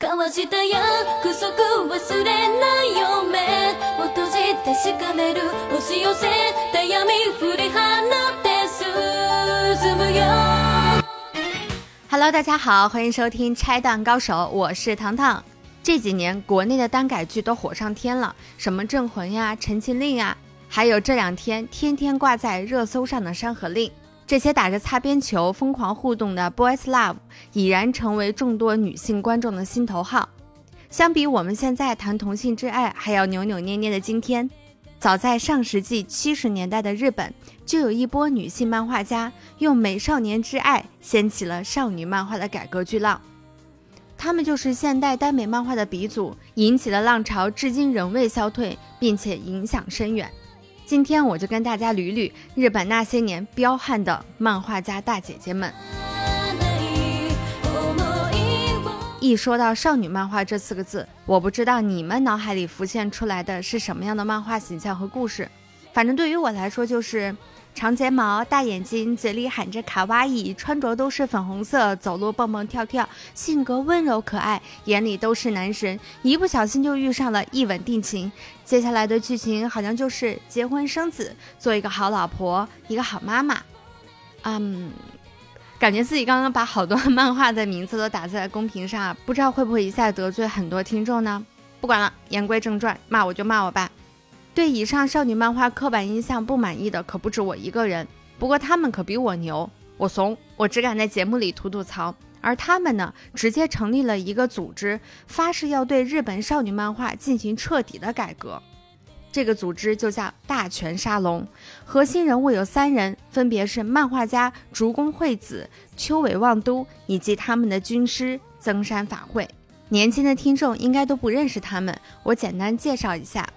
交わした約束忘れないよ目を閉じてしかめる押し寄せた闇振り放って進むよ Hello，大家好，欢迎收听《拆弹高手》，我是糖糖。这几年国内的耽改剧都火上天了，什么《镇魂》呀、《陈情令》呀，还有这两天天天挂在热搜上的《山河令》， 这些打着擦边球、疯狂互动的 Boys Love 已然成为众多女性观众的心头好。相比我们现在谈同性之爱还要扭扭捏捏的今天，早在上世纪七十年代的日本，就有一波女性漫画家用美少年之爱掀起了少女漫画的改革巨浪。他们就是现代耽美漫画的鼻祖，引起了浪潮，至今仍未消退，并且影响深远。今天我就跟大家捋捋日本那些年彪悍的漫画家大姐姐们。一说到少女漫画这四个字，我不知道你们脑海里浮现出来的是什么样的漫画形象和故事。反正对于我来说，就是长睫毛、大眼睛，嘴里喊着卡哇伊，穿着都是粉红色，走路蹦蹦跳跳，性格温柔可爱，眼里都是男神，一不小心就遇上了一吻定情。接下来的剧情好像就是结婚生子，做一个好老婆，一个好妈妈。嗯。感觉自己刚刚把好多漫画的名字都打在公屏上，不知道会不会一下得罪很多听众呢？不管了，言归正传，骂我就骂我吧。对以上少女漫画刻板印象不满意的可不止我一个人，不过他们可比我牛，我怂，我只敢在节目里吐吐槽，而他们呢，直接成立了一个组织，发誓要对日本少女漫画进行彻底的改革。这个组织就叫大泉沙龙，核心人物有三人，分别是漫画家竹宫惠子、秋尾望都以及他们的军师增山法会。年轻的听众应该都不认识他们，我简单介绍一下：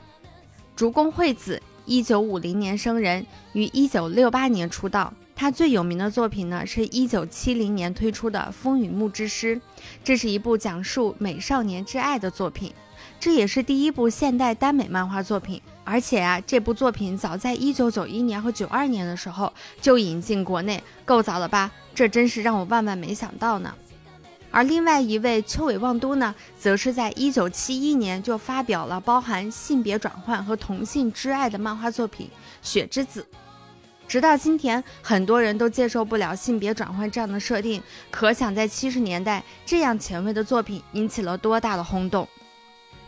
竹宫惠子，一九五零年生人，于一九六八年出道。他最有名的作品呢，是一九七零年推出的《风雨木之诗》，这是一部讲述美少年之爱的作品。这也是第一部现代耽美漫画作品，而且啊，这部作品早在一九九一年和九二年的时候就引进国内，够早了吧？这真是让我万万没想到呢。而另外一位秋尾望都呢，则是在一九七一年就发表了包含性别转换和同性之爱的漫画作品《雪之子》，直到今天，很多人都接受不了性别转换这样的设定，可想在七十年代，这样前卫的作品引起了多大的轰动。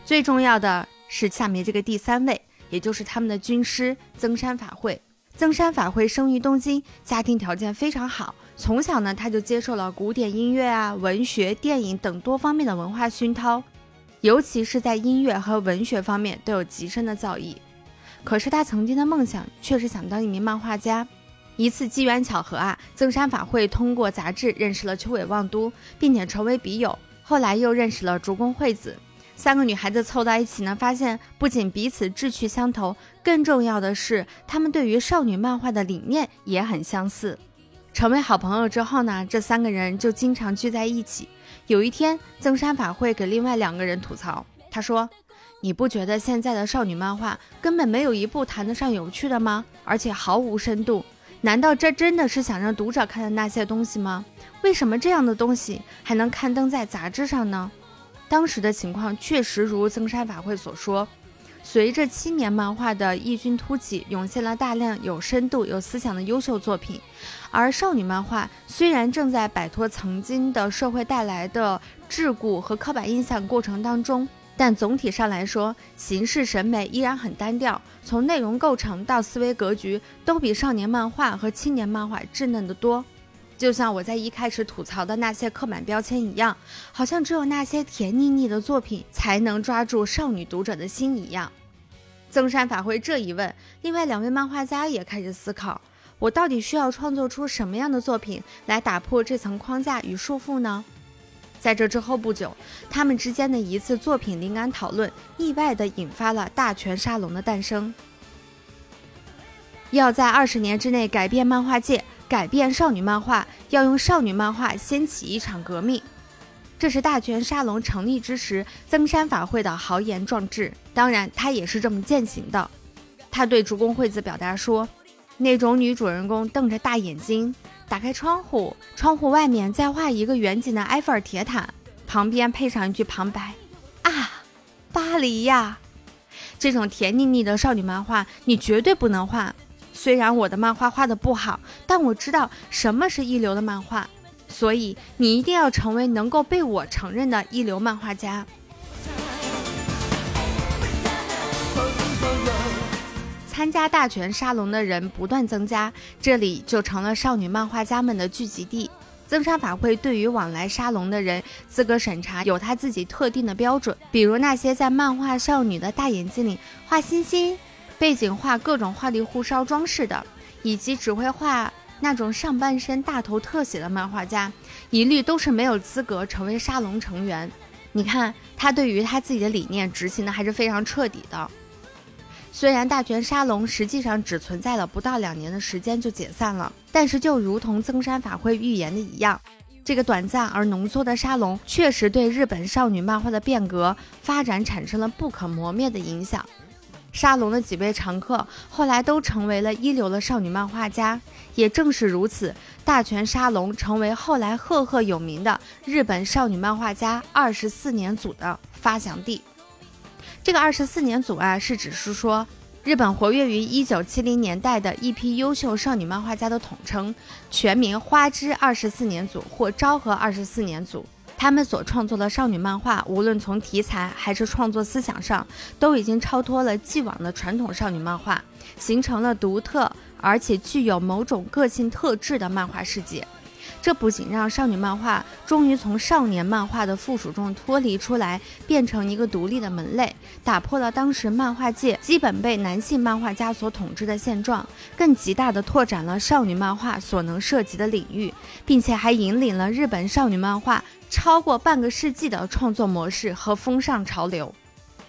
最重要的是下面这个第三位，也就是他们的军师增山法会。增山法会生于东京，家庭条件非常好，从小呢他就接受了古典音乐啊、文学、电影等多方面的文化熏陶，尤其是在音乐和文学方面都有极深的造诣。可是他曾经的梦想却是想当一名漫画家。一次机缘巧合啊，增山法会通过杂志认识了秋尾望都，并且成为笔友，后来又认识了竹宫惠子。三个女孩子凑到一起呢，发现不仅彼此志趣相投，更重要的是，她们对于少女漫画的理念也很相似。成为好朋友之后呢，这三个人就经常聚在一起。有一天，增山法会给另外两个人吐槽，他说：“你不觉得现在的少女漫画根本没有一部谈得上有趣的吗？而且毫无深度。难道这真的是想让读者看的那些东西吗？为什么这样的东西还能刊登在杂志上呢？”当时的情况确实如增山法会所说，随着青年漫画的异军突起，涌现了大量有深度、有思想的优秀作品。而少女漫画虽然正在摆脱曾经的社会带来的桎梏和刻板印象过程当中，但总体上来说，形式审美依然很单调，从内容构成到思维格局，都比少年漫画和青年漫画稚嫩得多。就像我在一开始吐槽的那些刻板标签一样，好像只有那些甜腻腻的作品才能抓住少女读者的心一样。增山法会这一问，另外两位漫画家也开始思考：我到底需要创作出什么样的作品来打破这层框架与束缚呢？在这之后不久，他们之间的一次作品灵感讨论，意外地引发了大泉沙龙的诞生。要在二十年之内改变漫画界。改变少女漫画，要用少女漫画掀起一场革命，这是大泉沙龙成立之时增山法会的豪言壮志。当然，他也是这么践行的。他对竹宫惠子表达说：“那种女主人公瞪着大眼睛，打开窗户，窗户外面再画一个远景的埃菲尔铁塔，旁边配上一句旁白：“啊，巴黎呀！”这种甜腻腻的少女漫画，你绝对不能画。虽然我的漫画画的不好，但我知道什么是一流的漫画，所以你一定要成为能够被我承认的一流漫画家。参加大全沙龙的人不断增加，这里就成了少女漫画家们的聚集地。增山法会对于往来沙龙的人资格审查有他自己特定的标准，比如那些在漫画少女的大眼睛里画星星，背景画各种花里胡哨装饰的，以及只会画那种上半身大头特写的漫画家，一律都是没有资格成为沙龙成员。你看他对于他自己的理念执行的还是非常彻底的。虽然大全沙龙实际上只存在了不到两年的时间就解散了，但是就如同增山法会预言的一样，这个短暂而浓缩的沙龙确实对日本少女漫画的变革发展产生了不可磨灭的影响。沙龙的几位常客后来都成为了一流的少女漫画家，也正是如此，大泉沙龙成为后来赫赫有名的日本少女漫画家二十四年组的发祥地。这个二十四年组啊，是指是说日本活跃于一九七零年代的一批优秀少女漫画家的统称，全名花之二十四年组或昭和二十四年组。他们所创作的少女漫画，无论从题材还是创作思想上，都已经超脱了既往的传统少女漫画，形成了独特而且具有某种个性特质的漫画世界。这不仅让少女漫画终于从少年漫画的附属中脱离出来，变成一个独立的门类，打破了当时漫画界基本被男性漫画家所统治的现状，更极大地拓展了少女漫画所能涉及的领域，并且还引领了日本少女漫画超过半个世纪的创作模式和风尚潮流。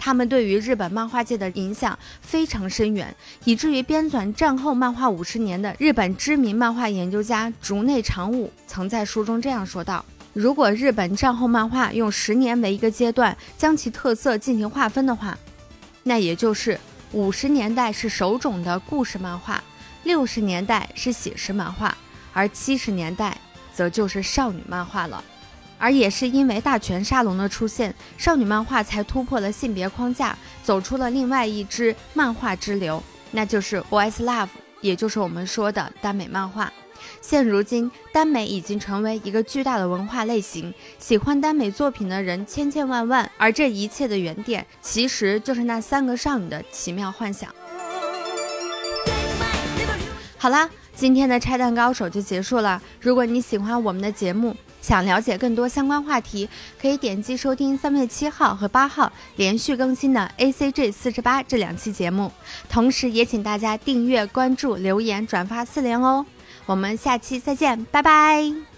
他们对于日本漫画界的影响非常深远，以至于编纂战后漫画五十年的日本知名漫画研究家竹内长武曾在书中这样说道：“如果日本战后漫画用十年为一个阶段将其特色进行划分的话，那也就是五十年代是手冢的故事漫画，六十年代是写实漫画，而七十年代则就是少女漫画了。”而也是因为大泉沙龙的出现，少女漫画才突破了性别框架，走出了另外一支漫画之流，那就是 Boys Love，也就是我们说的耽美漫画。现如今，耽美已经成为一个巨大的文化类型，喜欢耽美作品的人千千万万，而这一切的原点，其实就是那三个少女的奇妙幻想。好啦，今天的拆弹高手就结束了。如果你喜欢我们的节目，想了解更多相关话题，可以点击收听三月七号和八号连续更新的 A C G 四十八这两期节目，同时也请大家订阅、关注、留言、转发四连哦。我们下期再见，拜拜。